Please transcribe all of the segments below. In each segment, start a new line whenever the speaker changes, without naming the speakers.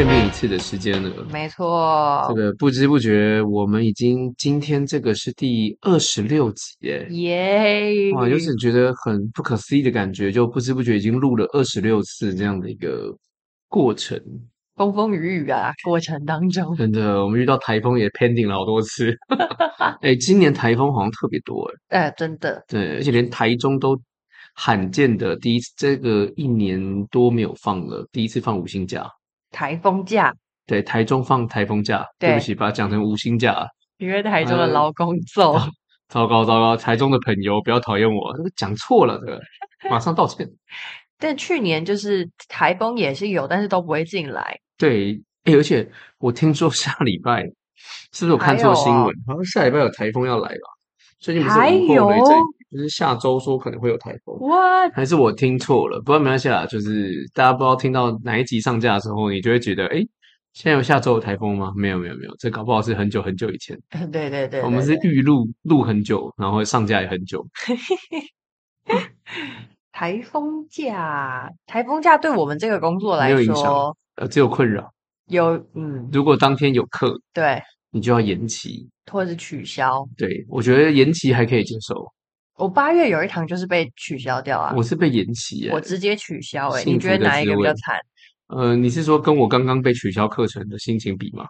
见面一次的时间了。
没错，
这个不知不觉，我们已经今天这个是第二十六集耶。
耶！
哇，有点觉得很不可思议的感觉，就不知不觉已经录了二十六次这样的一个过程。
风风雨雨啊，过程当中，
真的，我们遇到台风也 pending 了好多次。哎，今年台风好像特别多哎。
哎，真的。
对，而且连台中都罕见的第一次，这个一年多没有放了，第一次放五星假。
台风假。对，
台中放台风假。对，对不起，把它讲成五星假。
因为台中的劳工奏。
糟糕糟糕，台中的朋友不要讨厌我，讲错了，这 个马上道歉。
但去年就是台风也是有，但是都不会进来。
对，哎，而且我听说下礼拜是不是我看错新闻？好像、啊、下礼拜有台风要来吧？最近不是午后雷阵雨，就是下周说可能会有台风。
What？
还是我听错了？不过没关系啦，就是大家不知道听到哪一集上架的时候，你就会觉得，哎，现在有下周有台风吗？没有，没有，没有，这搞不好是很久很久以前。
对对对，
我们是预录录很久，然后上架也很久。
台风假，台风假对我们这个工作来说。
呃，只有困扰。
有，嗯，
如果当天有课，
对，
你就要延期
或者是取消。
对，我觉得延期还可以接受。
我八月有一堂就是被取消掉啊。
我是被延期耶，
我直接取消哎。你觉得哪一个比较惨？
呃，你是说跟我刚刚被取消课程的心情比吗？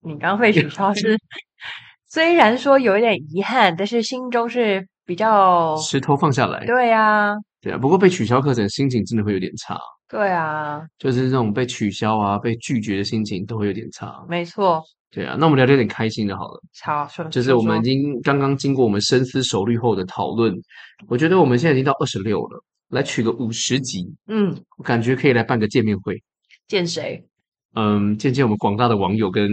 你刚刚被取消是，虽然说有一点遗憾，但是心中是比较
石头放下来。
对呀，
对啊。不过被取消课程，心情真的会有点差。
对啊，
就是这种被取消啊、被拒绝的心情都会有点差。
没错。
对啊，那我们聊点点开心的好了。
好，
就是我们已经刚刚经过我们深思熟虑后的讨论，我觉得我们现在已经到二十六了，来取个五十集。嗯，我感觉可以来办个见面会。
见谁？
嗯，见见我们广大的网友跟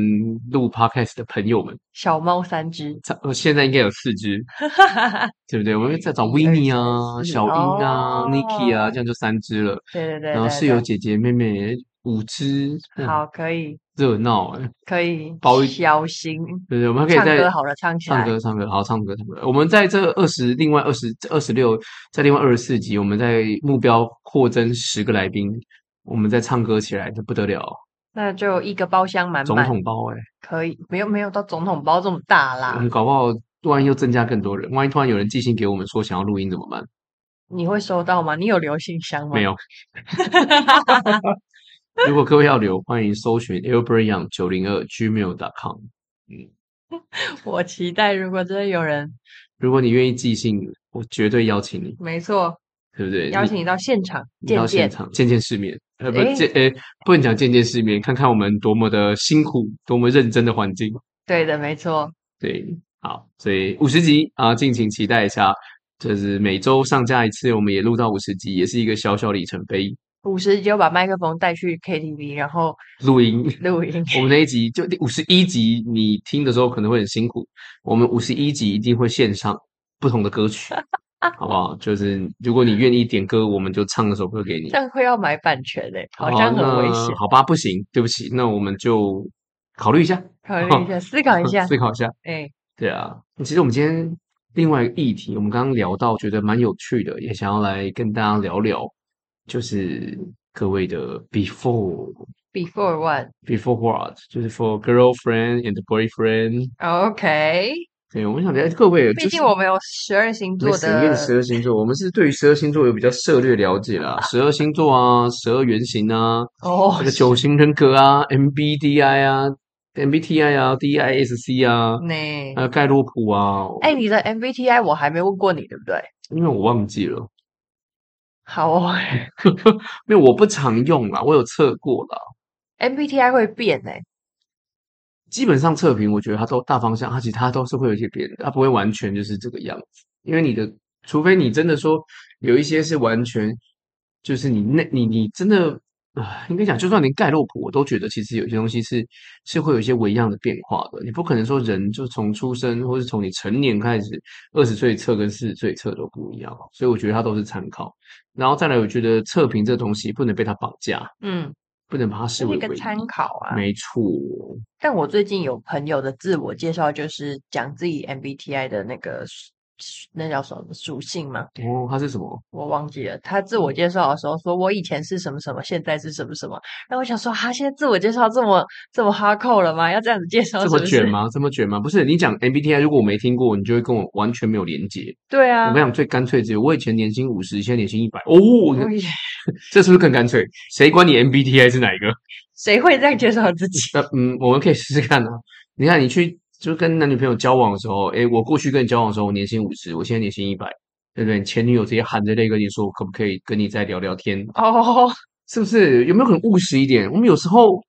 录 podcast 的朋友们。
小猫三只，
呃，现在应该有四只，对不对？我们在找 Winnie 啊、小英啊、Niki 啊，这样就三只了。
对对对。
然后室友姐姐妹妹五只，
好，可以。
热闹哎，
可以。包一小心。
对对，我们可以在
唱歌好了，唱起来。
唱歌唱歌，好唱歌唱歌。我们在这二十，另外二十二十六，在另外二十四集，我们在目标扩增十个来宾，我们再唱歌起来就不得了。
那就一个包厢满满，
总统包哎、欸，
可以，没有没有到总统包这么大啦。
嗯，搞不好万一又增加更多人，万一突然有人寄信给我们说想要录音怎么办？
你会收到吗？你有留信箱吗？
没有。如果各位要留，欢迎搜寻 Albert Young 九零二 gmail.com。
嗯，我期待如果真的有人，
如果你愿意寄信，我绝对邀请你。
没错。
对不对？
邀请你到现场见见，
到现场见见世面。呃，不见，呃，不能讲见见世面，看看我们多么的辛苦，多么认真的环境。
对的，没错。
对，好，所以五十集啊，敬请期待一下。就是每周上架一次，我们也录到五十集，也是一个小小里程碑。
五十就把麦克风带去 KTV，然后
录音，
录音。
我们那一集就第五十一集，你听的时候可能会很辛苦。我们五十一集一定会献上不同的歌曲。好不好？就是如果你愿意点歌，我们就唱一首歌给你。
这样会要买版权嘞，好像很危险。
好吧，不行，对不起，那我们就考虑一下，
考虑一下，思考一下，
思考一下。
哎，
对啊，其实我们今天另外一个议题，我们刚刚聊到，觉得蛮有趣的，也想要来跟大家聊聊，就是各位的 before，before
what？before
what？就是 for girlfriend and boyfriend。
OK。
对，我们想了解各位，
毕竟我们有十二星座的，
十二星座，我们是对于十二星座有比较涉略了解啦。十二星座啊，十二原型啊，哦，那个九型人格啊，MBTI 啊，MBTI 啊，DISC 啊，
那
还有盖洛普啊。
哎，你的 MBTI 我还没问过你，对不对？
因为我忘记了。
好哦，
因为我不常用啦，我有测过啦。
MBTI 会变诶。
基本上测评，我觉得它都大方向，它其实它都是会有一些变的，它不会完全就是这个样子。因为你的，除非你真的说有一些是完全，就是你那，你你真的啊，应该讲，就算连盖洛普，我都觉得其实有些东西是是会有一些微样的变化的。你不可能说人就从出生或是从你成年开始，二十岁测跟四十岁测都不一样，所以我觉得它都是参考。然后再来，我觉得测评这东西不能被它绑架。嗯。不能把它视为一个
参考啊，
没错。
但我最近有朋友的自我介绍，就是讲自己 MBTI 的那个那叫什么属性吗？
哦，他是什么？
我忘记了。他自我介绍的时候说：“我以前是什么什么，现在是什么什么。”然后我想说：“他现在自我介绍这么这么哈扣了吗？要这样子介绍是是？
这么卷吗？这么卷吗？不是，你讲 MBTI，如果我没听过，你就会跟我完全没有连接。
对啊，
我跟你讲，最干脆只有我以前年薪五十，现在年薪一百。哦，这是不是更干脆？谁管你 MBTI 是哪一个？
谁会这样介绍自己？
呃，嗯，我们可以试试看啊。你看，你去。就跟男女朋友交往的时候，诶，我过去跟你交往的时候，我年薪五十，我现在年薪一百，对不对？前女友直接含着泪跟你说，可不可以跟你再聊聊天？
哦，
是不是？有没有很务实一点？我们有时候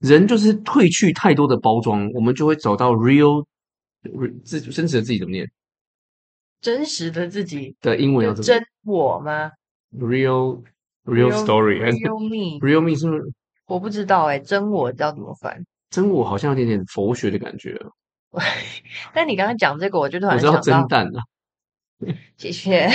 人就是褪去太多的包装，我们就会找到 real 自真实的自己怎么念？
真实的自己
的英文要怎么？
真我吗
？real real story，real
me，real
me 是不是？
我不知道诶，真我要怎么翻？
真我好像有点点佛学的感觉。
但你刚刚讲这个，我就突然
想到，我知道蒸蛋了。
谢谢。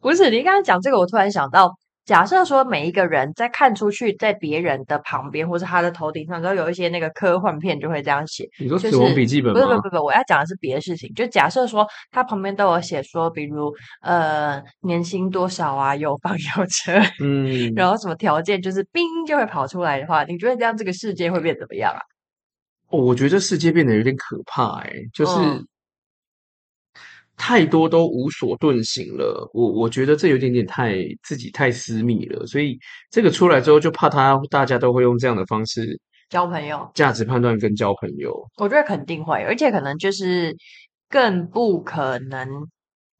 不是你刚刚讲这个，我突然想到，假设说每一个人在看出去，在别人的旁边或是他的头顶上，都有一些那个科幻片就会这样写。
你说《死亡笔记本》吗？
不是，不不不，我要讲的是别的事情。就假设说他旁边都有写说，比如呃年薪多少啊，有房 有车，嗯，然后什么条件，就是冰就会跑出来的话，你觉得这样这个世界会变怎么样啊？
哦，我觉得世界变得有点可怕，哎，就是太多都无所遁形了。我我觉得这有点点太自己太私密了，所以这个出来之后，就怕他大家都会用这样的方式
交朋友、
价值判断跟交朋友。
我觉得肯定会，而且可能就是更不可能，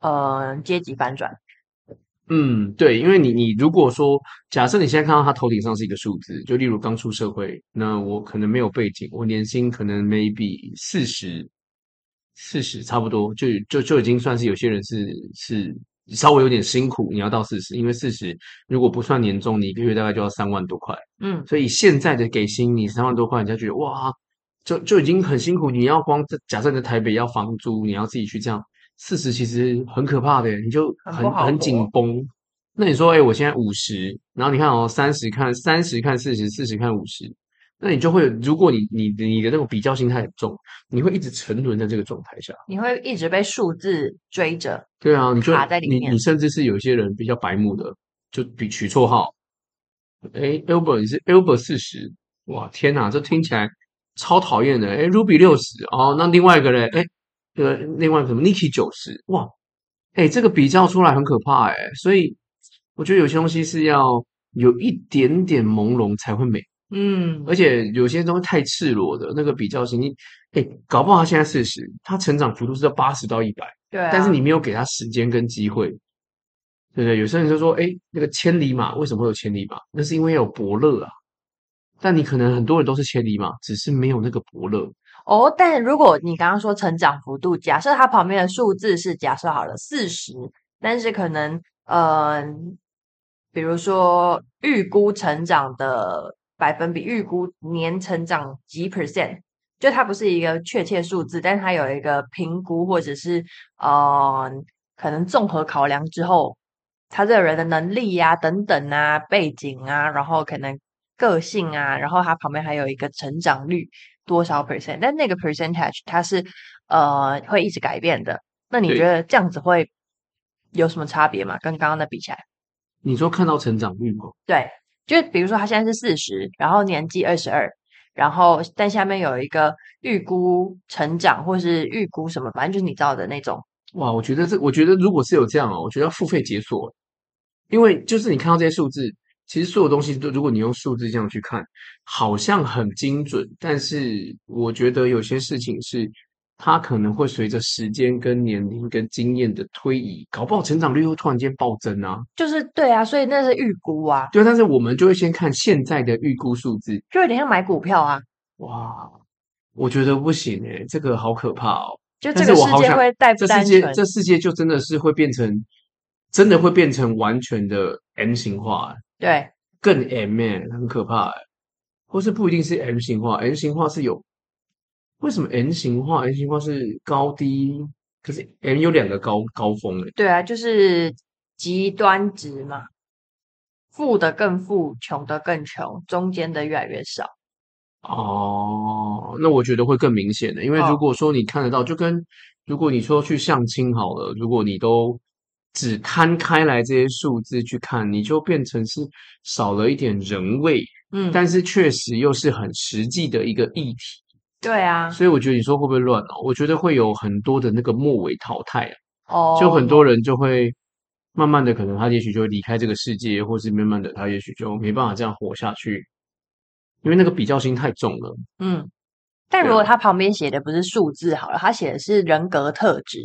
呃，阶级反转。
嗯，对，因为你你如果说假设你现在看到他头顶上是一个数字，就例如刚出社会，那我可能没有背景，我年薪可能 maybe 四十，四十差不多，就就就已经算是有些人是是稍微有点辛苦，你要到四十，因为四十如果不算年终，你一个月大概就要三万多块，嗯，所以现在的给薪你三万多块，人家觉得哇，就就已经很辛苦，你要光假设你在台北要房租，你要自己去这样。四十其实很可怕的，你就很很，很紧绷。那你说，哎，我现在五十，然后你看哦，三十看三十看四十，四十看五十，那你就会，如果你你你的那种比较心态很重，你会一直沉沦在这个状态下，
你会一直被数字追着。
对啊，你就
卡在里面。
你你甚至是有些人比较白目的，就比取绰号，哎，Albert 你是 Albert 四十，哇，天哪，这听起来超讨厌的。哎，Ruby 六十，哦，那另外一个人，哎。这个另外什么 Niki 九十哇，哎，这个比较出来很可怕哎，所以我觉得有些东西是要有一点点朦胧才会美，嗯，而且有些东西太赤裸的那个比较性，你哎，搞不好他现在四十，他成长幅度是在八十到一百，
对啊，
但是你没有给他时间跟机会，对不对？有些人就说，哎，那个千里马为什么会有千里马？那是因为有伯乐啊，但你可能很多人都是千里马，只是没有那个伯乐。
哦，但如果你刚刚说成长幅度，假设它旁边的数字是假设好了四十，但是可能呃，比如说预估成长的百分比，预估年成长几 percent，就它不是一个确切数字，但是它有一个评估或者是呃，可能综合考量之后，他这个人的能力呀、等等啊、背景啊，然后可能个性啊，然后它旁边还有一个成长率。多少 percent？但那个 percentage 它是呃会一直改变的。那你觉得这样子会有什么差别吗？跟刚刚的比起来？
你说看到成长率吗？
对，就比如说他现在是四十，然后年纪二十二，然后但下面有一个预估成长或是预估什么，反正就是你知道的那种。
哇，我觉得这，我觉得如果是有这样哦，我觉得要付费解锁，因为就是你看到这些数字。其实所有东西都，如果你用数字这样去看，好像很精准，但是我觉得有些事情是它可能会随着时间、跟年龄、跟经验的推移，搞不好成长率会突然间暴增啊！
就是对啊，所以那是预估啊。
对，但是我们就会先看现在的预估数字，
就有点像买股票啊。
哇，我觉得不行诶、欸，这个好可怕哦！
就这个世界会带不单纯，
这世界，这世界就真的是会变成，真的会变成完全的 M 型化。
对，
更 M 诶，很可怕诶，或是不一定是 M 型化，M 型化是有，为什么 M 型化？M 型化是高低，可是 M 有两个高高峰诶。
对啊，就是极端值嘛，富的更富，穷的更穷，中间的越来越少。
哦，那我觉得会更明显的，因为如果说你看得到，哦、就跟如果你说去相亲好了，如果你都只摊开来这些数字去看，你就变成是少了一点人味，嗯，但是确实又是很实际的一个议题，
对啊，
所以我觉得你说会不会乱哦？我觉得会有很多的那个末尾淘汰啊，
哦，
就很多人就会慢慢的，可能他也许就会离开这个世界，或是慢慢的他也许就没办法这样活下去。因为那个比较心太重了，
嗯，但如果他旁边写的不是数字好了，他写的是人格特质，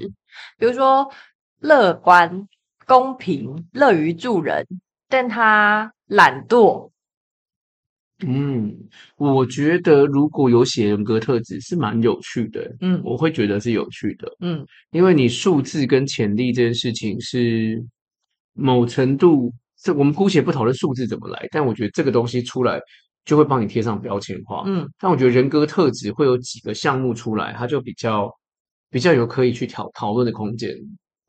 比如说乐观、公平、乐于助人，但他懒惰。
嗯，我觉得如果有写人格特质是蛮有趣的，嗯，我会觉得是有趣的，嗯，因为你数字跟潜力这件事情是某程度，这我们姑且不讨论数字怎么来，但我觉得这个东西出来。就会帮你贴上标签化，嗯，但我觉得人格特质会有几个项目出来，它就比较比较有可以去讨讨论的空间。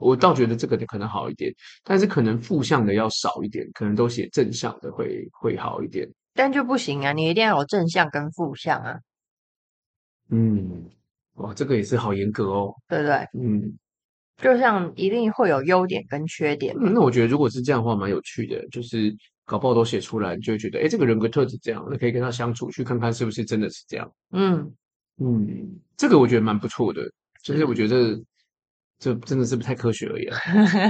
我倒觉得这个可能好一点，但是可能负向的要少一点，可能都写正向的会会好一点。
但就不行啊，你一定要有正向跟负向啊。
嗯，哇，这个也是好严格哦，
对不对？嗯，就像一定会有优点跟缺点。
嗯，那我觉得如果是这样的话，蛮有趣的，就是。搞不好都写出来，你就会觉得，哎，这个人格特质这样，那可以跟他相处，去看看是不是真的是这样。嗯嗯，这个我觉得蛮不错的，就是我觉得这真的是不太科学而已啊。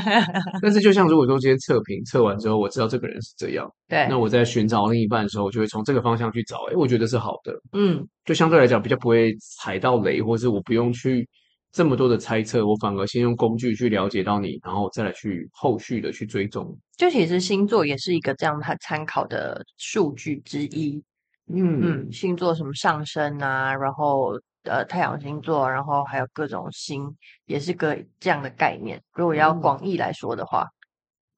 但是就像如果说今天测评测完之后，我知道这个人是这样，对，那我在寻找另一半的时候，我就会从这个方向去找，哎，我觉得是好的。嗯，就相对来讲比较不会踩到雷，或是我不用去。这么多的猜测，我反而先用工具去了解到你，然后再来去后续的去追踪。
就其实星座也是一个这样的参考的数据之一。嗯嗯，星座什么上升啊，然后呃太阳星座，然后还有各种星，也是个这样的概念。如果要广义来说的话，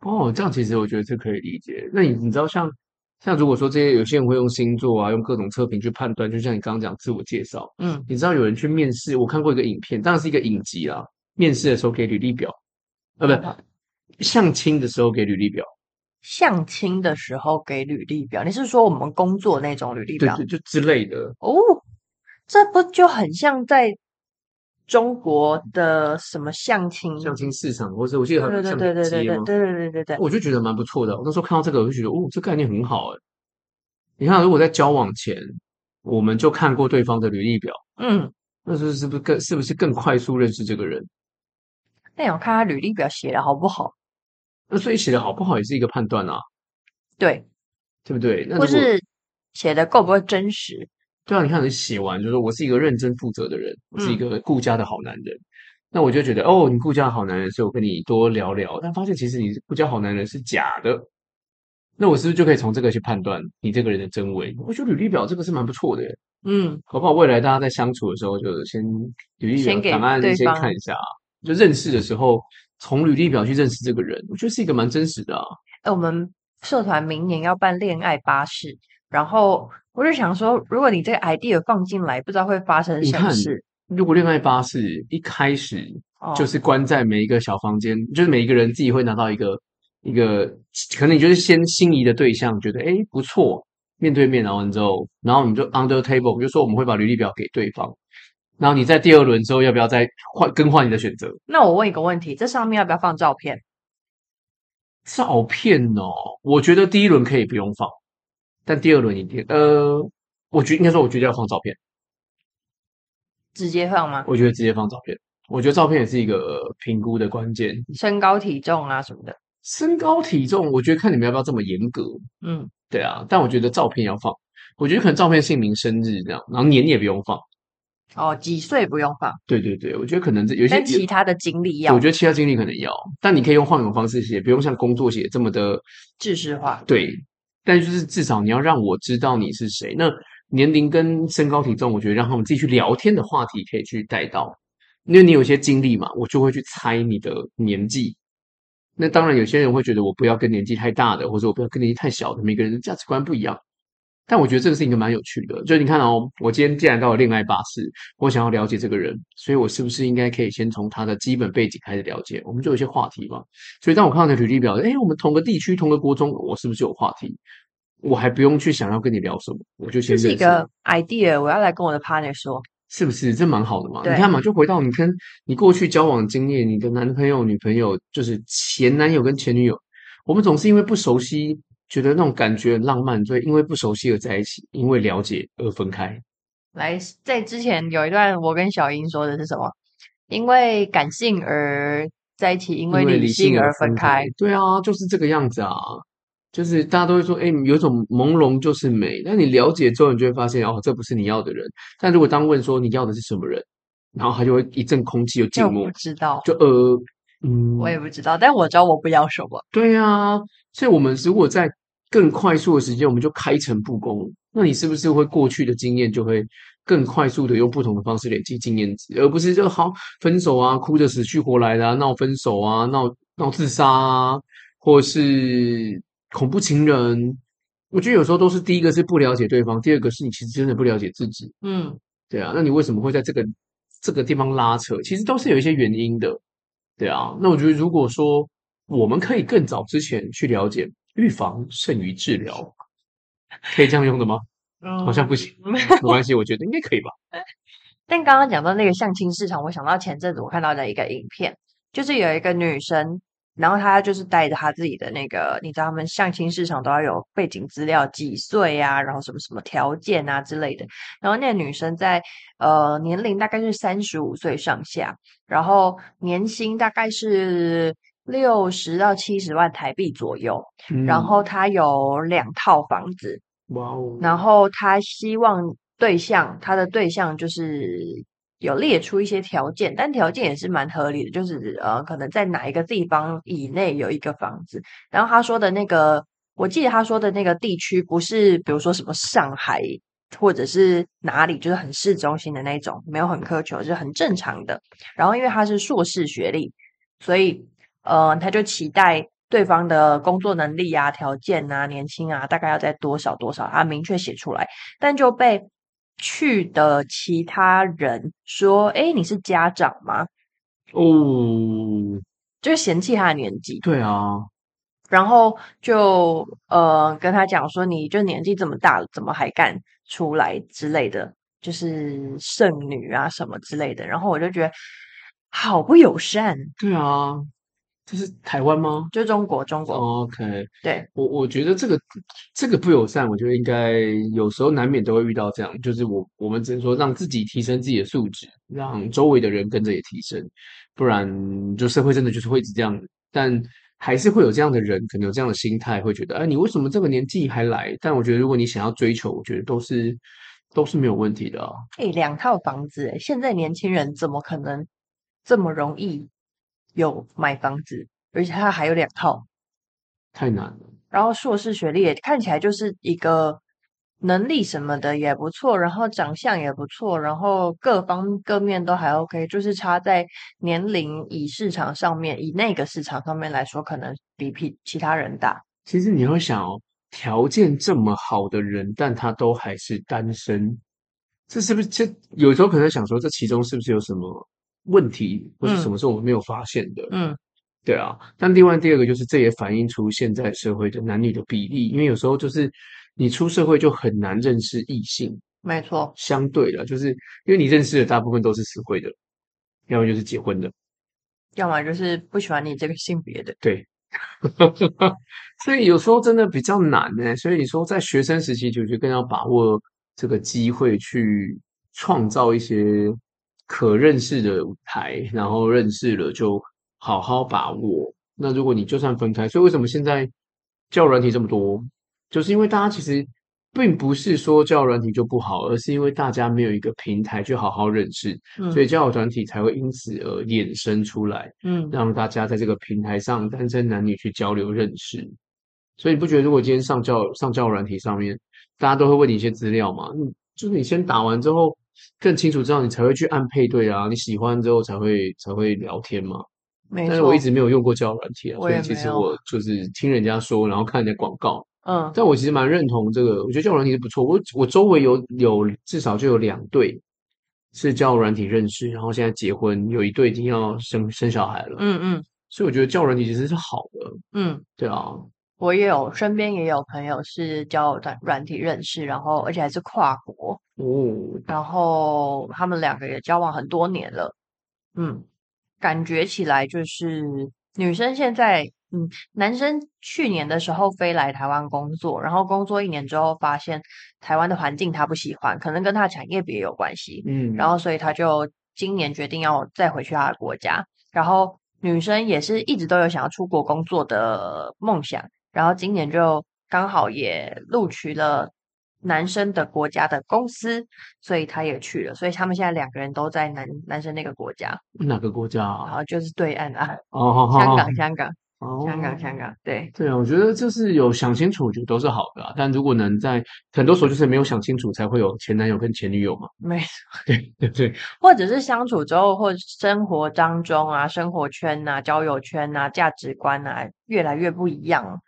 嗯、哦，这样其实我觉得这可以理解。那你你知道像？像如果说这些有些人会用星座啊，用各种测评去判断，就像你刚刚讲自我介绍，嗯，你知道有人去面试，我看过一个影片，当然是一个影集啦。面试的时候给履历表，呃，不，相亲的时候给履历表。
相亲的时候给履历表，你是说我们工作那种履历表？
对，就之类的。
哦，这不就很像在。中国的什么相亲
相亲市场，或者我记得还有相亲街吗？对对对对对对对对对，我就觉得蛮不错的。我那时候看到这个，我就觉得哦，这概念很好哎。你看，如果在交往前，我们就看过对方的履历表，嗯，那是是不是更是不是更快速认识这个人？
那要看他履历表写的好不好。
那所以写的好不好也是一个判断啊。
对，
对不对？那
或是写的够不够真实？
对啊，你看你写完就说我是一个认真负责的人，我是一个顾家的好男人。嗯、那我就觉得哦，你顾家的好男人，所以我跟你多聊聊。但发现其实你顾家好男人是假的，那我是不是就可以从这个去判断你这个人的真伪？我觉得履历表这个是蛮不错的耶。嗯，好不好？未来大家在相处的时候，就先履历表档案先，先看一下，就认识的时候从履历表去认识这个人，我觉得是一个蛮真实的啊。
哎，我们社团明年要办恋爱巴士，然后。我就想说，如果你这个 idea 放进来，不知道会发生什么事。
如果恋爱巴士一开始就是关在每一个小房间，哦、就是每一个人自己会拿到一个一个，可能你就是先心仪的对象，觉得哎不错，面对面，然后之后，然后你就 under table，就说我们会把履历表给对方，然后你在第二轮之后要不要再换更换你的选择？
那我问一个问题，这上面要不要放照片？
照片哦，我觉得第一轮可以不用放。但第二轮一定，呃，我觉得应该说，我觉得要放照片，
直接放吗？
我觉得直接放照片，我觉得照片也是一个评估的关键，
身高体重啊什么的。
身高体重，我觉得看你们要不要这么严格。嗯，对啊，但我觉得照片要放，我觉得可能照片姓名、生日这样，然后年也不用放。
哦，几岁不用放？
对对对，我觉得可能这有些
其他的经历要，
我觉得其他经历可能要，但你可以用换一种方式写，不用像工作写这么的
制式化。
对。但就是至少你要让我知道你是谁。那年龄跟身高体重，我觉得让他们自己去聊天的话题可以去带到，因为你有些经历嘛，我就会去猜你的年纪。那当然有些人会觉得我不要跟年纪太大的，或者我不要跟年纪太小的，每个人的价值观不一样。但我觉得这个是一个蛮有趣的，就是你看哦，我今天既然到了恋爱巴士，我想要了解这个人，所以我是不是应该可以先从他的基本背景开始了解？我们就有一些话题嘛。所以当我看到你的履历表，哎，我们同个地区、同个国中，我是不是有话题？我还不用去想要跟你聊什么，我就先
是一个 idea，我要来跟我的 partner 说，
是不是？这蛮好的嘛。你看嘛，就回到你跟你过去交往经验，你的男朋友、女朋友，就是前男友跟前女友，我们总是因为不熟悉，觉得那种感觉很浪漫，所以因为不熟悉而在一起，因为了解而分开。
来，在之前有一段，我跟小英说的是什么？因为感性而在一起，因为理性而分开。
对啊，就是这个样子啊。就是大家都会说，哎，有一种朦胧就是美。但你了解之后，你就会发现，哦，这不是你要的人。但如果当问说你要的是什么人，然后他就会一阵空气又静默，
我不知道，
就呃，嗯，
我也不知道。但我知道我不要什么。
对啊，所以我们如果在更快速的时间，我们就开诚布公。那你是不是会过去的经验就会更快速的用不同的方式累积经验值，而不是就好分手啊，哭得死去活来的啊，闹分手啊，闹闹自杀啊，或是。恐怖情人，我觉得有时候都是第一个是不了解对方，第二个是你其实真的不了解自己。
嗯，
对啊，那你为什么会在这个这个地方拉扯？其实都是有一些原因的。对啊，那我觉得如果说我们可以更早之前去了解，预防胜于治疗，可以这样用的吗？嗯，好像不行，没关系，我觉得应该可以吧。
但刚刚讲到那个相亲市场，我想到前阵子我看到的一个影片，就是有一个女生。然后她就是带着她自己的那个，你知道他们相亲市场都要有背景资料，几岁啊，然后什么什么条件啊之类的。然后那个女生在呃年龄大概是三十五岁上下，然后年薪大概是六十到七十万台币左右。嗯、然后他有两套房子，哇哦！然后他希望对象，他的对象就是。有列出一些条件，但条件也是蛮合理的，就是呃，可能在哪一个地方以内有一个房子。然后他说的那个，我记得他说的那个地区不是，比如说什么上海或者是哪里，就是很市中心的那种，没有很苛求，就是很正常的。然后因为他是硕士学历，所以呃，他就期待对方的工作能力啊、条件啊、年薪啊，大概要在多少多少，他明确写出来，但就被。去的其他人说：“哎，你是家长吗？”
哦，
就嫌弃他的年纪。
对啊，
然后就呃跟他讲说：“你就年纪这么大了，怎么还敢出来之类的？就是剩女啊什么之类的。”然后我就觉得好不友善。
对啊。这是台湾吗？
就中国，中国。
OK，
对，
我我觉得这个这个不友善，我觉得应该有时候难免都会遇到这样，就是我我们只能说让自己提升自己的素质，让周围的人跟着也提升，不然就社会真的就是会一直这样。但还是会有这样的人，可能有这样的心态，会觉得，哎，你为什么这个年纪还来？但我觉得如果你想要追求，我觉得都是都是没有问题的啊。
哎，两套房子，哎，现在年轻人怎么可能这么容易？有买房子，而且他还有两套，
太难了。
然后硕士学历也看起来就是一个能力什么的也不错，然后长相也不错，然后各方各面都还 OK，就是差在年龄以市场上面，以那个市场上面来说，可能比比其他人大。
其实你要想哦，条件这么好的人，但他都还是单身，这是不是？这有时候可能想说，这其中是不是有什么？问题或是什么时候我们没有发现的？
嗯，
对啊。但另外第二个就是，这也反映出现在社会的男女的比例，因为有时候就是你出社会就很难认识异性。
没错，
相对的，就是因为你认识的大部分都是死会的，要么就是结婚的，
要么就是不喜欢你这个性别的。
对，所以有时候真的比较难呢。所以你说在学生时期，就就更要把握这个机会去创造一些。可认识的舞台，然后认识了就好好把握。那如果你就算分开，所以为什么现在交友软体这么多？就是因为大家其实并不是说交友软体就不好，而是因为大家没有一个平台去好好认识，嗯、所以交友软体才会因此而衍生出来。嗯，让大家在这个平台上单身男女去交流认识。所以你不觉得，如果今天上教上交友软体上面，大家都会问你一些资料吗？嗯，就是你先打完之后。更清楚知道，你才会去按配对啊。你喜欢之后才会才会聊天嘛。没。但是我一直没有用过交友软体啊，所以其实我就是听人家说，然后看人家广告。嗯。但我其实蛮认同这个，我觉得交友软体是不错。我我周围有有至少就有两对是交友软体认识，然后现在结婚，有一对已经要生生小孩了。嗯嗯。所以我觉得交友软体其实是好的。嗯。对啊。
我也有身边也有朋友是交友软软体认识，然后而且还是跨国。
哦，
然后他们两个也交往很多年了，嗯，感觉起来就是女生现在，嗯，男生去年的时候飞来台湾工作，然后工作一年之后发现台湾的环境他不喜欢，可能跟他产业别有关系，
嗯，
然后所以他就今年决定要再回去他的国家，然后女生也是一直都有想要出国工作的梦想。然后今年就刚好也录取了男生的国家的公司，所以他也去了。所以他们现在两个人都在男男生那个国家。
哪个国家啊？
然后就是对岸啊，
哦，
香港，香港，
哦，
香港，香港。对
对啊，我觉得就是有想清楚，我觉得都是好的啊。但如果能在很多时候就是没有想清楚，才会有前男友跟前女友嘛。
没错，
对对对，
或者是相处之后，或生活当中啊，生活圈啊，交友圈啊，价值观啊，越来越不一样。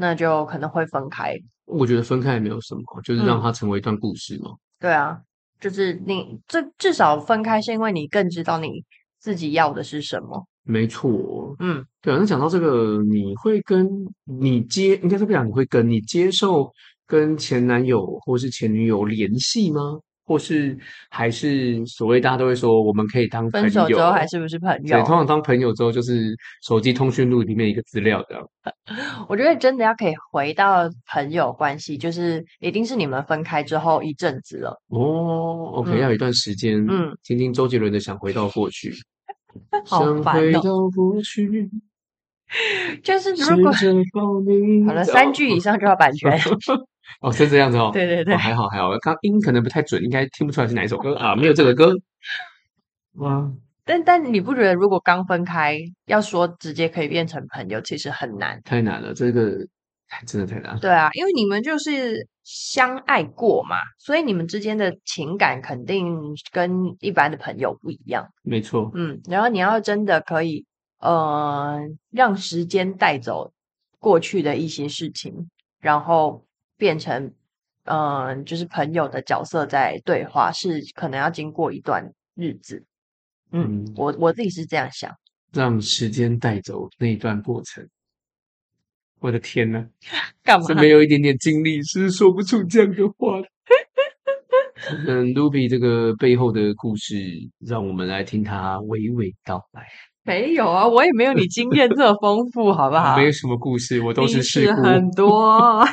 那就可能会分开。
我觉得分开也没有什么，就是让它成为一段故事嘛。
嗯、对啊，就是你这至少分开是因为你更知道你自己要的是什么。
没错，
嗯，
对啊。那讲到这个，你会跟你接，应该是不讲，你会跟你接受跟前男友或是前女友联系吗？或是还是所谓大家都会说，我们可以当朋友，
分手之后还是不是朋友？
对，通常当朋友之后就是手机通讯录里面一个资料这样。
我觉得真的要可以回到朋友关系，就是一定是你们分开之后一阵子了。
哦，OK，、嗯、要有一段时间。嗯，听听周杰伦的《想回到过去》，
好烦哦。想回到过去，就是如果好了，三句以上就要版权。
哦，是这样子哦。
对对对，
哦、还好还好，刚音可能不太准，应该听不出来是哪一首歌啊？没有这个歌。哇！
但但你不觉得，如果刚分开，要说直接可以变成朋友，其实很难，
太难了。这个真的太难。
对啊，因为你们就是相爱过嘛，所以你们之间的情感肯定跟一般的朋友不一样。
没错。
嗯，然后你要真的可以，呃，让时间带走过去的一些事情，然后。变成，嗯、呃，就是朋友的角色在对话，是可能要经过一段日子。嗯，嗯我我自己是这样想，
让时间带走那一段过程。我的天哪，
干嘛？
是没有一点点经历是说不出这样的话。嗯，Ruby 这个背后的故事，让我们来听他娓娓道来。
没有啊，我也没有你经验这么丰富，好不 好？
没有什么故事，我都是事故
很多。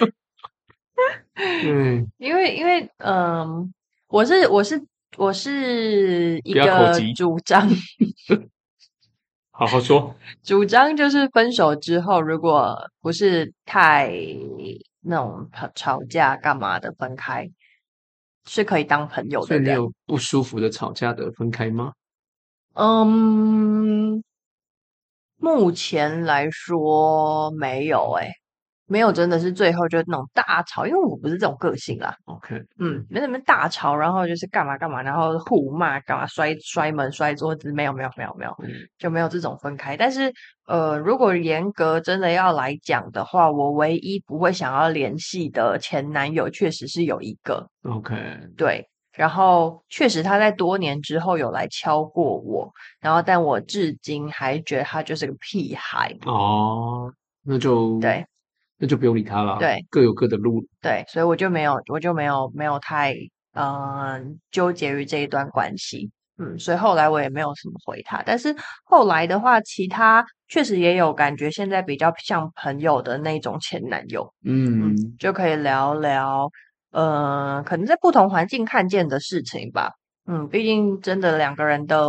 嗯，
因为因为嗯，我是我是我是一个主张
好好说，
主张就是分手之后，如果不是太那种吵架干嘛的分开，是可以当朋友的。
所以你有不舒服的吵架的分开吗？
嗯，目前来说没有诶、欸没有，真的是最后就那种大吵，因为我不是这种个性啦。
OK，
嗯，没什么大吵，然后就是干嘛干嘛，然后互骂干嘛，摔摔门、摔桌子，没有没有没有没有，就没有这种分开。但是呃，如果严格真的要来讲的话，我唯一不会想要联系的前男友，确实是有一个。
OK，
对，然后确实他在多年之后有来敲过我，然后但我至今还觉得他就是个屁孩。
哦，那就对。那就不用理他了，
对，
各有各的路。
对，所以我就没有，我就没有没有太嗯、呃、纠结于这一段关系，嗯，所以后来我也没有什么回他。但是后来的话，其他确实也有感觉，现在比较像朋友的那种前男友，
嗯，
嗯，就可以聊聊，呃，可能在不同环境看见的事情吧，嗯，毕竟真的两个人的，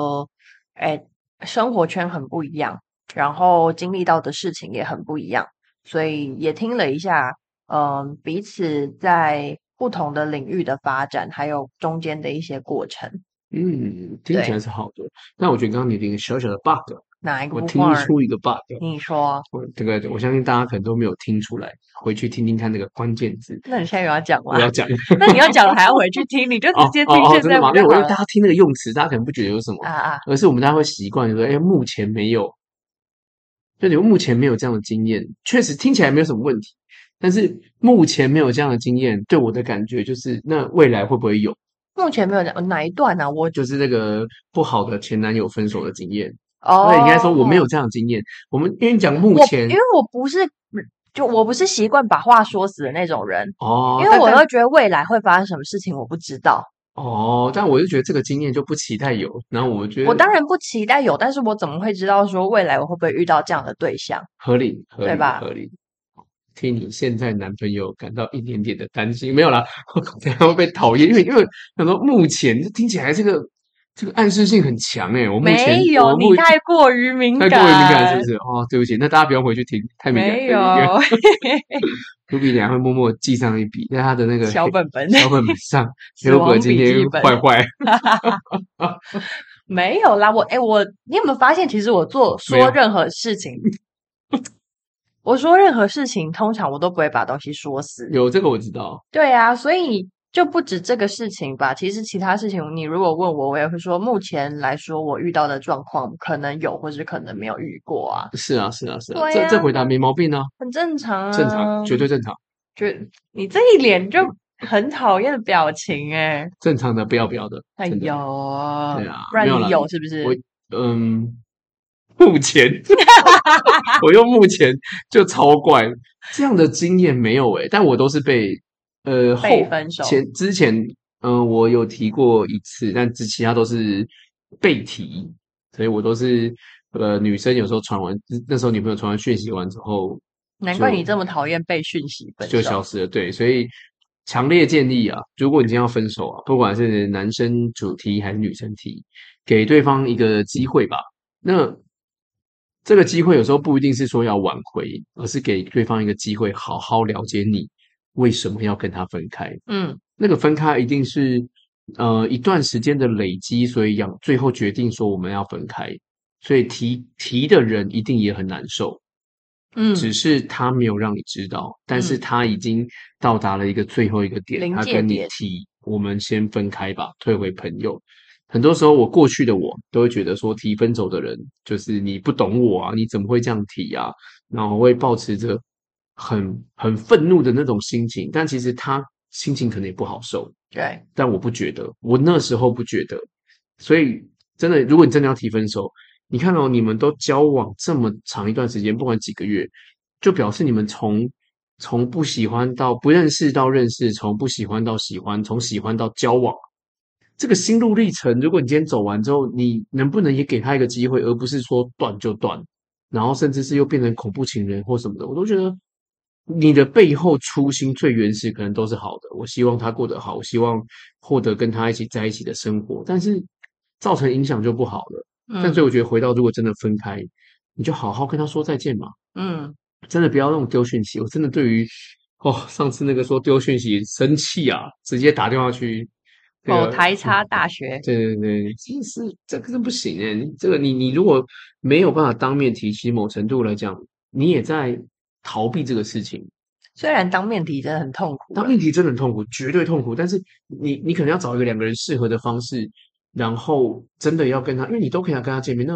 哎，生活圈很不一样，然后经历到的事情也很不一样。所以也听了一下，嗯、呃，彼此在不同的领域的发展，还有中间的一些过程。
嗯，听起来是好的。那我觉得刚刚你的一个小小的 bug，
哪一个？
我听出一个 bug。
你说，
我这个我相信大家可能都没有听出来，回去听听看那个关键字。
那你现在有要讲吗？
我要讲。
那你要讲了还要回去听？你就直接听现在、哦哦。真的吗？
因为我觉得大家听那个用词，大家可能不觉得有什么
啊啊，
而是我们大家会习惯说，哎，目前没有。就你目前没有这样的经验，确实听起来没有什么问题。但是目前没有这样的经验，对我的感觉就是，那未来会不会有？
目前没有哪哪一段呢、啊？我
就是那个不好的前男友分手的经验。
哦，
所以应该说我没有这样的经验。我们因为讲目前，
因为我不是。就我不是习惯把话说死的那种人
哦，
因为我会觉得未来会发生什么事情我不知道。
哦，但我就觉得这个经验就不期待有，然后我觉得
我当然不期待有，但是我怎么会知道说未来我会不会遇到这样的对象？
合理，合理，
对吧？
合理。替你现在男朋友感到一点点的担心，没有啦，等下会被讨厌，因为因为很多目前听起来这个这个暗示性很强诶，我目前
没有，你太过于敏感，
太过于敏感是不是？哦，对不起，那大家不用回去听，太敏感。
没有，
Ruby 俩会默默记上一笔，在他的那个
小本本
小本本上，Ruby 今天坏坏。
没有啦，我哎，我你有没有发现，其实我做说任何事情。我说任何事情，通常我都不会把东西说死。
有这个我知道。
对啊，所以就不止这个事情吧。其实其他事情，你如果问我，我也会说，目前来说，我遇到的状况可能有，或是可能没有遇过啊。
是啊，是啊，是啊，这这回答没毛病啊，
很正常啊，
正常，绝对正常。
就你这一脸就很讨厌的表情，哎，
正常的，不要不要的。
哎呦，对
啊，
不然你有是不是？
我嗯。目前 我用目前就超怪这样的经验没有哎、欸，但我都是被呃
后分手
前之前嗯、呃、我有提过一次，但之其他都是被提，所以我都是呃女生有时候传完那时候女朋友传完讯息完之后，
难怪你这么讨厌被讯息分手
就消失了。对，所以强烈建议啊，如果你今天要分手啊，不管是男生主题还是女生提，给对方一个机会吧。那这个机会有时候不一定是说要挽回，而是给对方一个机会，好好了解你为什么要跟他分开。
嗯，
那个分开一定是呃一段时间的累积，所以要最后决定说我们要分开。所以提提的人一定也很难受，
嗯，
只是他没有让你知道，但是他已经到达了一个最后一
个点，
他跟你提，我们先分开吧，退回朋友。很多时候，我过去的我都会觉得说，提分手的人就是你不懂我啊，你怎么会这样提啊？然后我会保持着很很愤怒的那种心情，但其实他心情可能也不好受。
对，
但我不觉得，我那时候不觉得。所以，真的，如果你真的要提分手，你看哦，你们都交往这么长一段时间，不管几个月，就表示你们从从不喜欢到不认识到认识，从不喜欢到喜欢，从喜欢到交往。这个心路历程，如果你今天走完之后，你能不能也给他一个机会，而不是说断就断，然后甚至是又变成恐怖情人或什么的？我都觉得你的背后初心最原始，可能都是好的。我希望他过得好，我希望获得跟他一起在一起的生活，但是造成影响就不好了。嗯，但所以我觉得回到如果真的分开，你就好好跟他说再见嘛。
嗯，真
的不要那种丢讯息。我真的对于哦，上次那个说丢讯息生气啊，直接打电话去。
某，台差大学，
对对对，真是这个是不行诶。这个你你如果没有办法当面提起，某程度来讲，你也在逃避这个事情。
虽然当面提真的很痛苦，
当面提真的很痛苦，绝对痛苦。但是你你可能要找一个两个人适合的方式，然后真的要跟他，因为你都可以要跟他见面，那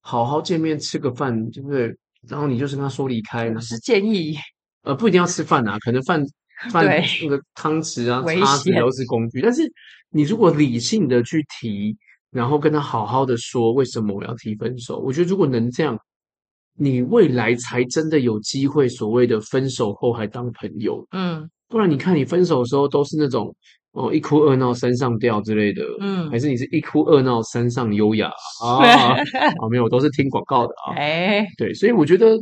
好好见面吃个饭，对不对？然后你就是跟他说离开。
我是建议，
呃，不一定要吃饭啊，可能饭 饭那个汤匙啊、叉子都是工具，但是。你如果理性的去提，然后跟他好好的说为什么我要提分手，我觉得如果能这样，你未来才真的有机会所谓的分手后还当朋友。
嗯，
不然你看你分手的时候都是那种哦一哭二闹三上吊之类的，
嗯，
还是你是一哭二闹三上优雅啊？啊，没有，我都是听广告的啊。
哎，
对，所以我觉得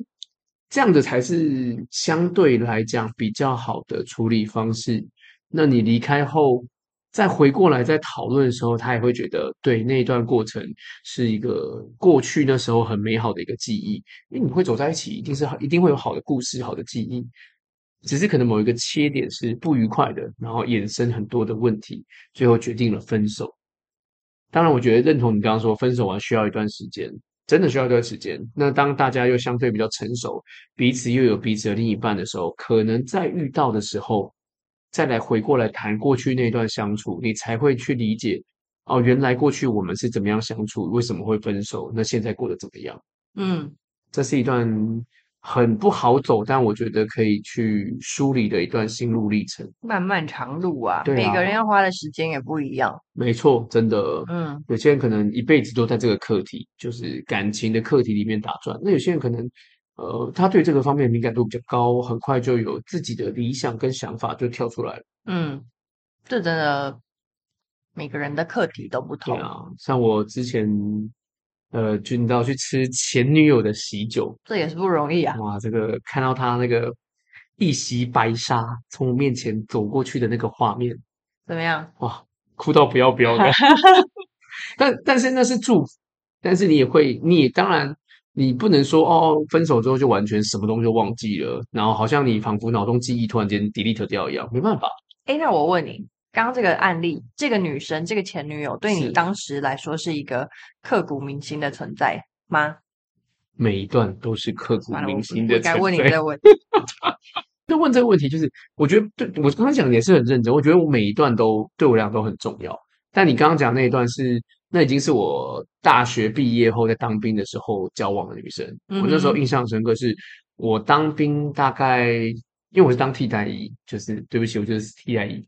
这样的才是相对来讲比较好的处理方式。那你离开后。再回过来再讨论的时候，他也会觉得对那一段过程是一个过去那时候很美好的一个记忆，因为你会走在一起，一定是一定会有好的故事、好的记忆，只是可能某一个切点是不愉快的，然后衍生很多的问题，最后决定了分手。当然，我觉得认同你刚刚说分手完需要一段时间，真的需要一段时间。那当大家又相对比较成熟，彼此又有彼此的另一半的时候，可能在遇到的时候。再来回过来谈过去那段相处，你才会去理解哦，原来过去我们是怎么样相处，为什么会分手？那现在过得怎么样？
嗯，
这是一段很不好走，但我觉得可以去梳理的一段心路历程。
漫漫长路啊，
对啊，
每个人要花的时间也不一样。
没错，真的，
嗯，
有些人可能一辈子都在这个课题，就是感情的课题里面打转。那有些人可能呃，他对这个方面敏感度比较高，很快就有自己的理想跟想法就跳出来了。
嗯，这真的每个人的课题都不同。
对啊，像我之前，呃，就你知道去吃前女友的喜酒，
这也是不容易啊。
哇，这个看到他那个一袭白纱从我面前走过去的那个画面，
怎么样？
哇，哭到不要不要的。但但是那是祝福，但是你也会，你也当然。你不能说哦，分手之后就完全什么东西都忘记了，然后好像你仿佛脑中记忆突然间 delete 掉一样，没办法。哎，
那我问你，刚刚这个案例，这个女生，这个前女友，对你当时来说是一个刻骨铭心的存在吗？
每一段都是刻骨铭心的存在。
该问你这个问题。
就问这个问题，就是我觉得对我刚刚讲的也是很认真，我觉得我每一段都对我俩都很重要。但你刚刚讲那一段是。那已经是我大学毕业后在当兵的时候交往的女生。嗯、我那时候印象深刻，是我当兵大概，因为我是当替代役，就是对不起，我就是替代役。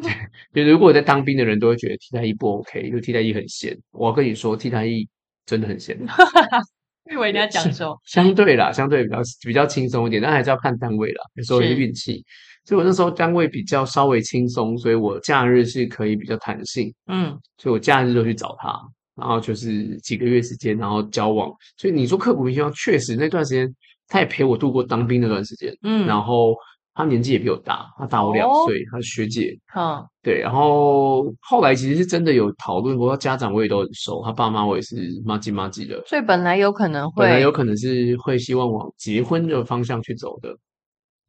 就如果我在当兵的人都会觉得替代役不 OK，因为替代役很闲。我要跟你说，替代役真的很闲。
因为你要讲说，
相对啦，相对比较比较轻松一点，但还是要看单位啦，有时候是运气。所以我那时候单位比较稍微轻松，所以我假日是可以比较弹性。嗯，所以我假日就去找他，然后就是几个月时间，然后交往。所以你说刻骨铭心，确实那段时间他也陪我度过当兵那段时间。嗯，然后他年纪也比我大，他大我两岁，他是学姐。嗯，对。然后后来其实是真的有讨论过，他家长我也都很熟，他爸妈我也是麻吉麻吉的。
所以本来有可能会，
本来有可能是会希望往结婚的方向去走的。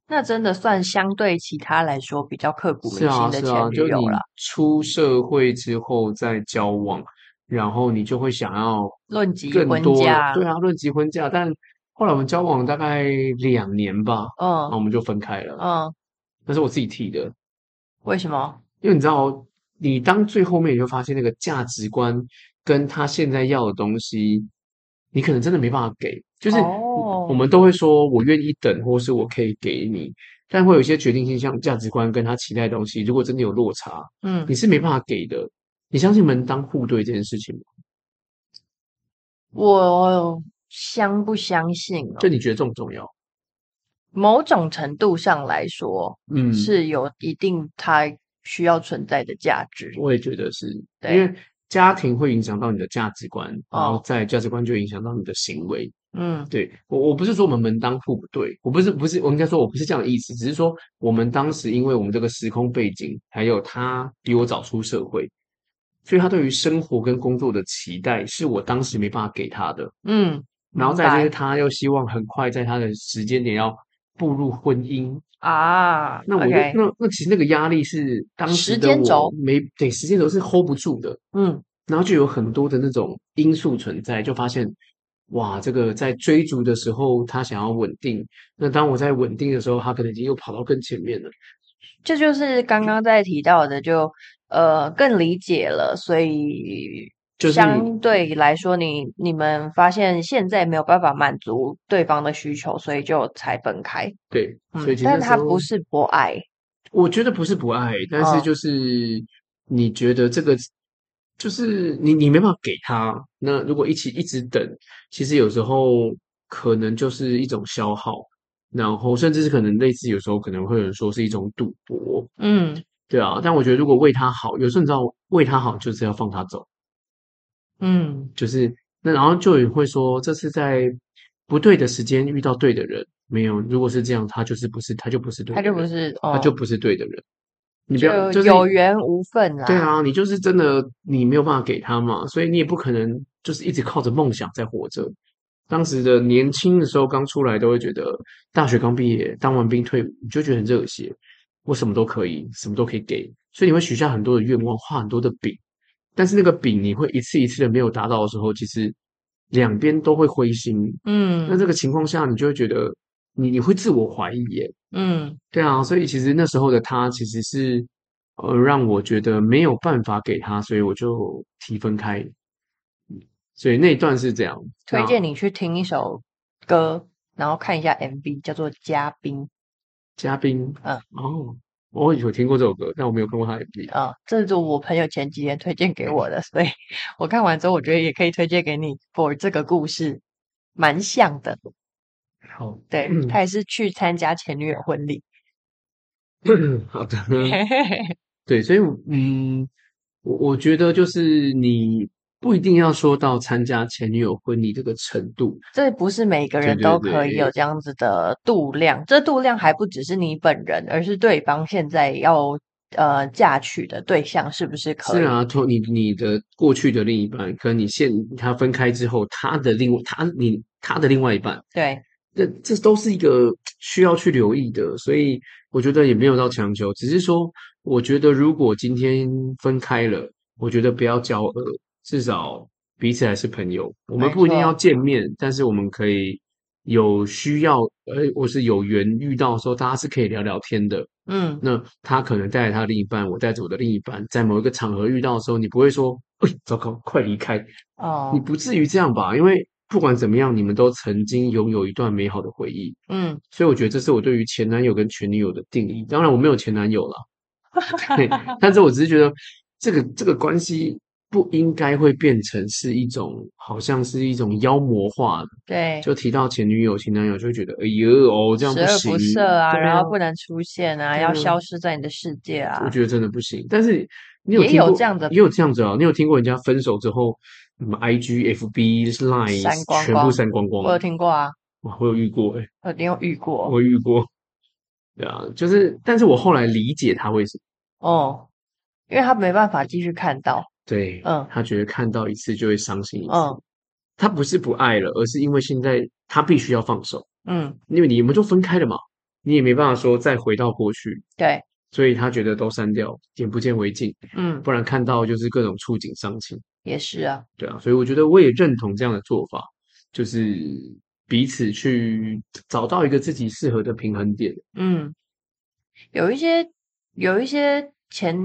那真的算相对其他来说比较刻骨铭心的前女友了。
出社会之后再交往，然后你就会想要
论及婚嫁。
对啊，论及婚嫁。但后来我们交往大概两年吧，嗯，然后我们就分开了，嗯，那是我自己提的。
为什么？
因为你知道，你当最后面你就发现那个价值观跟他现在要的东西，你可能真的没办法给，就是。哦我们都会说，我愿意等，或是我可以给你，但会有一些决定性，像价值观跟他期待的东西，如果真的有落差，嗯，你是没办法给的。你相信门当户对这件事情吗？
我相不相信哦？
就你觉得重不重要？
某种程度上来说，嗯，是有一定它需要存在的价值。
我也觉得是，因为家庭会影响到你的价值观，然后在价值观就影响到你的行为。嗯，对，我我不是说我们门当户不对，我不是不是，我应该说我不是这样的意思，只是说我们当时因为我们这个时空背景，还有他比我早出社会，所以他对于生活跟工作的期待是我当时没办法给他的。嗯，然后再就是他又希望很快在他的时间点要步入婚姻啊，那我就 okay. 那那其实那个压力是当时的我没对时间轴是 hold 不住的。嗯，然后就有很多的那种因素存在，就发现。哇，这个在追逐的时候，他想要稳定。那当我在稳定的时候，他可能已经又跑到更前面了。
这就是刚刚在提到的，就呃更理解了。所以就相对来说你，你你们发现现在没有办法满足对方的需求，所以就才分开。
对，
嗯、所以但他不是不爱，
我觉得不是不爱，但是就是你觉得这个。就是你，你没办法给他。那如果一起一直等，其实有时候可能就是一种消耗，然后甚至是可能类似有时候可能会有人说是一种赌博。嗯，对啊。但我觉得如果为他好，有时候你知道为他好就是要放他走。嗯，就是那然后就会说，这是在不对的时间遇到对的人。没有，如果是这样，他就是不是，他就不是对的人，他就不是，哦，他就不是对的人。你不要就是
有缘无分啊！
对啊，你就是真的，你没有办法给他嘛，所以你也不可能就是一直靠着梦想在活着。当时的年轻的时候刚出来，都会觉得大学刚毕业，当完兵退伍，你就觉得很热血，我什么都可以，什么都可以给，所以你会许下很多的愿望，画很多的饼。但是那个饼你会一次一次的没有达到的时候，其实两边都会灰心。嗯，那这个情况下，你就会觉得。你你会自我怀疑耶，嗯，对啊，所以其实那时候的他其实是呃让我觉得没有办法给他，所以我就提分开，所以那一段是这样。
推荐你去听一首歌，然后看一下 MV，叫做《嘉宾》。
嘉宾，嗯，哦，我有听过这首歌，但我没有看过他 MV。
啊、嗯，这是我朋友前几天推荐给我的，所以 我看完之后，我觉得也可以推荐给你，for 这个故事蛮像的。
好，
对、嗯、他也是去参加前女友婚礼。
好的，对，所以嗯，我我觉得就是你不一定要说到参加前女友婚礼这个程度，
这不是每个人都可以有这样子的度量。这度量还不只是你本人，而是对方现在要呃嫁娶的对象是不是可以？
是啊，你你的过去的另一半，跟你现他分开之后，他的另他你他的另外一半，
对。
这这都是一个需要去留意的，所以我觉得也没有到强求，只是说，我觉得如果今天分开了，我觉得不要交恶，至少彼此还是朋友。我们不一定要见面，但是我们可以有需要，呃，或是有缘遇到的时候，大家是可以聊聊天的。
嗯，
那他可能带着他的另一半，我带着我的另一半，在某一个场合遇到的时候，你不会说，哎，糟糕，快离开
哦，
你不至于这样吧？因为。不管怎么样，你们都曾经拥有一段美好的回忆，
嗯，
所以我觉得这是我对于前男友跟前女友的定义。当然，我没有前男友了，对，但是我只是觉得这个这个关系不应该会变成是一种，好像是一种妖魔化的。
对，
就提到前女友、前男友，就会觉得哎呦哦，这样不行，
十恶不赦啊，
啊
然后不能出现啊，要消失在你的世界啊。
我觉得真的不行。但是你有听过
也有这样的，
也有这样子啊？你有听过人家分手之后？什么 I G F B Line
删光光
全部删光光，
我有听过啊，
哇，我有遇过哎、欸，
我有遇过，
我遇过，对啊，就是，但是我后来理解他为什么，
哦，因为他没办法继续看到，
对，
嗯，
他觉得看到一次就会伤心一次，
嗯，
他不是不爱了，而是因为现在他必须要放手，
嗯，
因为你们就分开了嘛，你也没办法说再回到过去，
对，
所以他觉得都删掉，眼不见为净，
嗯，
不然看到就是各种触景伤情。
也是啊，
对啊，所以我觉得我也认同这样的做法，就是彼此去找到一个自己适合的平衡点。
嗯，有一些有一些前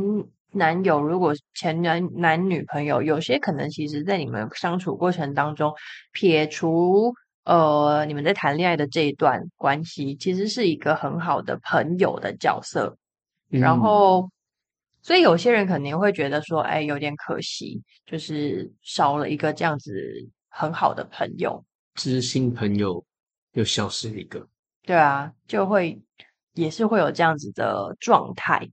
男友，如果前男男女朋友，有些可能其实在你们相处过程当中，撇除呃你们在谈恋爱的这一段关系，其实是一个很好的朋友的角色，
嗯、
然后。所以有些人肯定会觉得说，哎，有点可惜，就是少了一个这样子很好的朋友，
知心朋友又消失一个。
对啊，就会也是会有这样子的状态。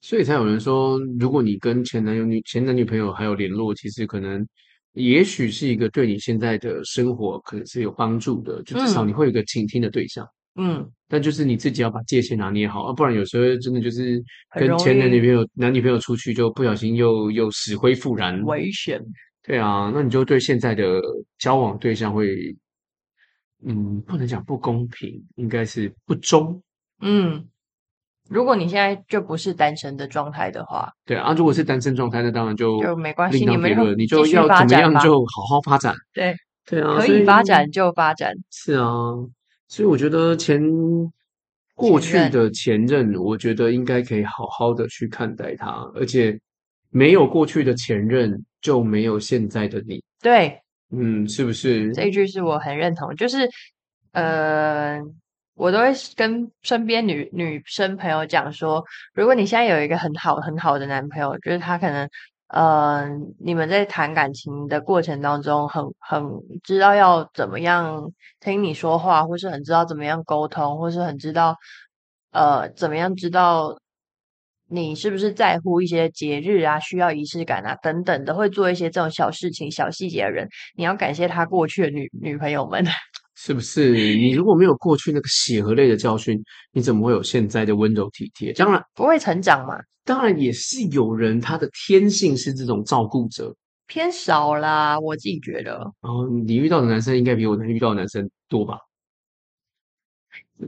所以才有人说，如果你跟前男友、女前男女朋友还有联络，其实可能也许是一个对你现在的生活可能是有帮助的，就至少你会有一个倾听的对象。
嗯。
但就是你自己要把界限拿捏好啊，不然有时候真的就是跟前男女朋友、男女朋友出去，就不小心又又死灰复燃，
危险。对
啊，那你就对现在的交往对象会，嗯，不能讲不公平，应该是不忠。
嗯，如果你现在就不是单身的状态的话，
对啊，如果是单身状态，那当然就
就没关系，
你们
就
你就要怎么样就好好发展。
对
对啊，
可以发展就发展。
是啊。所以我觉得前过去的前任，我觉得应该可以好好的去看待他，而且没有过去的前任就没有现在的你。
对，
嗯，是不是？
这一句是我很认同，就是呃，我都会跟身边女女生朋友讲说，如果你现在有一个很好很好的男朋友，就是他可能。呃，你们在谈感情的过程当中很，很很知道要怎么样听你说话，或是很知道怎么样沟通，或是很知道呃怎么样知道你是不是在乎一些节日啊，需要仪式感啊等等的，会做一些这种小事情、小细节的人，你要感谢他过去的女女朋友们，
是不是？你如果没有过去那个血和泪的教训，你怎么会有现在的温柔体贴？当然
不会成长嘛。
当然也是有人，他的天性是这种照顾者，偏
少啦，我自己觉得。
然后你遇到的男生应该比我能遇到的男生多吧？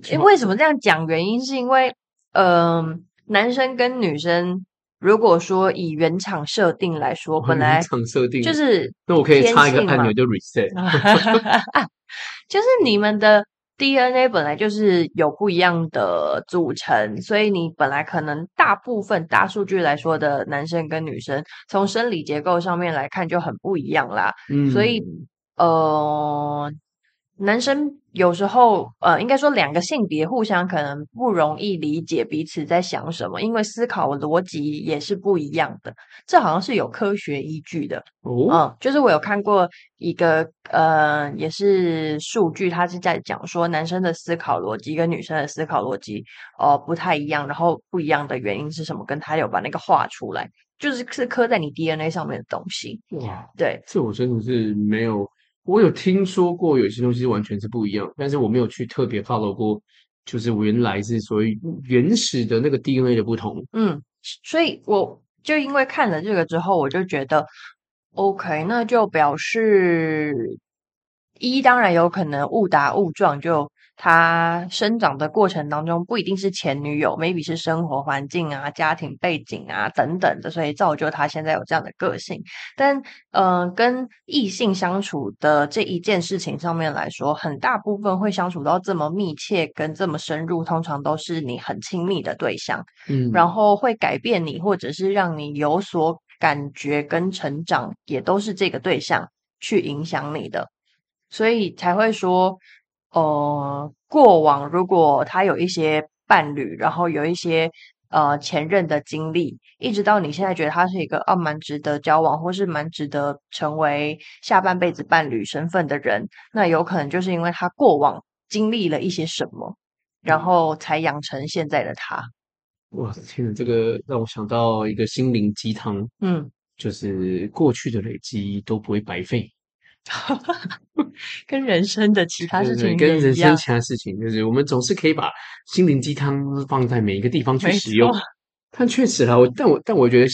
诶，为什么这样讲？原因是因为，嗯、呃，男生跟女生，如果说以原厂设定来说，本来原厂设定就是，
那我可以插一个按钮就 reset，
就是你们的。DNA 本来就是有不一样的组成，所以你本来可能大部分大数据来说的男生跟女生，从生理结构上面来看就很不一样啦。
嗯，
所以呃，男生有时候，呃，应该说两个性别互相可能不容易理解彼此在想什么，因为思考逻辑也是不一样的。这好像是有科学依据的。
哦，
嗯，就是我有看过一个，呃，也是数据，他是在讲说男生的思考逻辑跟女生的思考逻辑，哦、呃，不太一样。然后不一样的原因是什么？跟他有把那个画出来，就是是刻在你 DNA 上面的东西。
哇，
对，
这我真的是没有。我有听说过有些东西完全是不一样，但是我没有去特别 follow 过，就是原来是所谓原始的那个 DNA 的不同。
嗯，所以我就因为看了这个之后，我就觉得 OK，那就表示一当然有可能误打误撞就。他生长的过程当中，不一定是前女友，maybe 是生活环境啊、家庭背景啊等等的，所以造就他现在有这样的个性。但，嗯、呃，跟异性相处的这一件事情上面来说，很大部分会相处到这么密切跟这么深入，通常都是你很亲密的对象，
嗯，
然后会改变你，或者是让你有所感觉跟成长，也都是这个对象去影响你的，所以才会说。呃，过往如果他有一些伴侣，然后有一些呃前任的经历，一直到你现在觉得他是一个啊蛮值得交往，或是蛮值得成为下半辈子伴侣身份的人，那有可能就是因为他过往经历了一些什么，然后才养成现在的他。
哇，天哪，这个让我想到一个心灵鸡汤，
嗯，
就是过去的累积都不会白费。
跟人生的其他事情
跟人生其他事情，就是我们总是可以把心灵鸡汤放在每一个地方去使用。但确实啦，我但我但我觉得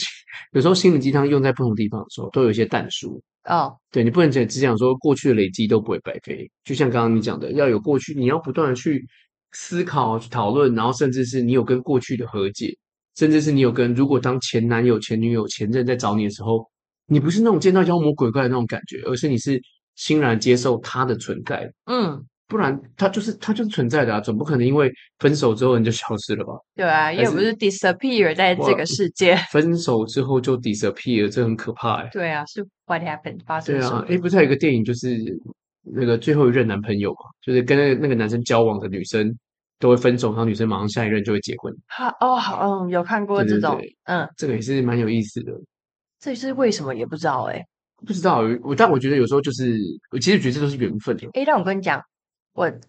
有时候心灵鸡汤用在不同地方的时候，都有一些但书。
哦，
对，你不能只只讲说过去的累积都不会白费。就像刚刚你讲的，要有过去，你要不断的去思考、去讨论，然后甚至是你有跟过去的和解，甚至是你有跟如果当前男友、前女友、前任在找你的时候。你不是那种见到妖魔鬼怪的那种感觉，而是你是欣然接受他的存在。
嗯，
不然他就是他就是存在的啊，总不可能因为分手之后你就消失了吧？
对啊，又不是 disappear 在这个世界。
分手之后就 disappear，这很可怕哎。
对啊，是 what happened 发生什么？
对啊，诶，不是还有一个电影，就是那个最后一任男朋友嘛，就是跟那个那个男生交往的女生都会分手，然后女生马上下一任就会结婚。
好哦，好，嗯，有看过这种，
对对对
嗯，
这个也是蛮有意思的。
这是为什么也不知道哎、欸，
不知道我，但我觉得有时候就是，我其实觉得这都是缘分。
哎，但我跟你讲，我、嗯、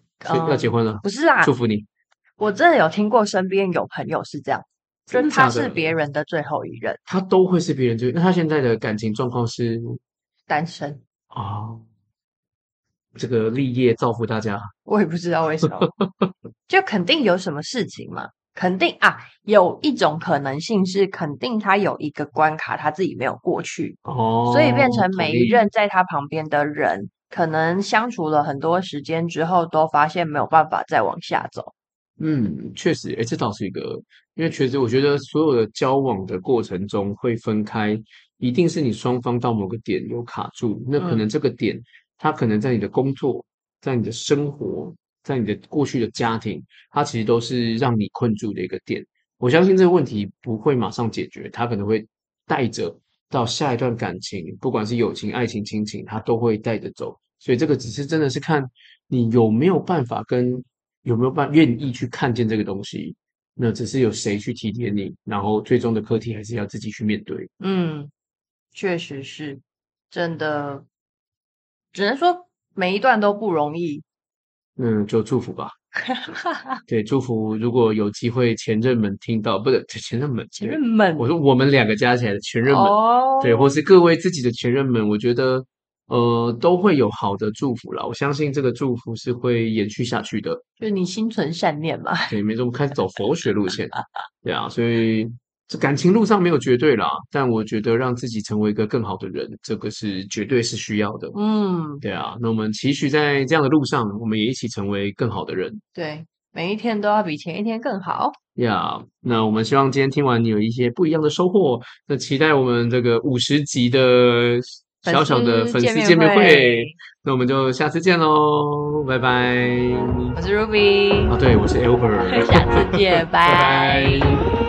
要结婚了，
不是啦，
祝福你。
我真的有听过身边有朋友是这样，就是他是别人的最后一任，
他都会是别人最，那他现在的感情状况是
单身
啊、哦？这个立业造福大家，
我也不知道为什么，就肯定有什么事情嘛。肯定啊，有一种可能性是，肯定他有一个关卡，他自己没有过去，
哦，
所以变成每一任在他旁边的人，可能相处了很多时间之后，都发现没有办法再往下走。
嗯，确实，诶，这倒是一个，因为确实，我觉得所有的交往的过程中会分开，一定是你双方到某个点有卡住，那可能这个点，他可能在你的工作，在你的生活。在你的过去的家庭，它其实都是让你困住的一个点。我相信这个问题不会马上解决，它可能会带着到下一段感情，不管是友情、爱情、亲情，它都会带着走。所以这个只是真的是看你有没有办法跟有没有办愿意去看见这个东西。那只是有谁去体贴你，然后最终的课题还是要自己去面对。
嗯，确实是真的，只能说每一段都不容易。
嗯，就祝福吧。对，祝福。如果有机会，前任们听到，不是前任们，
前任们，
我说我们两个加起来的前任们，
哦、
对，或是各位自己的前任们，我觉得呃都会有好的祝福啦。我相信这个祝福是会延续下去的。
就你心存善念嘛。
对，没错，我们开始走佛学路线。对啊，所以。这感情路上没有绝对啦，但我觉得让自己成为一个更好的人，这个是绝对是需要的。
嗯，
对啊，那我们期许在这样的路上，我们也一起成为更好的人。
对，每一天都要比前一天更好。
呀，yeah, 那我们希望今天听完你有一些不一样的收获。那期待我们这个五十集的小小的粉丝见面会。那我们就下次见喽，拜拜。
我是 Ruby，
啊，对，我是 Albert，
下次见，拜拜。
拜拜。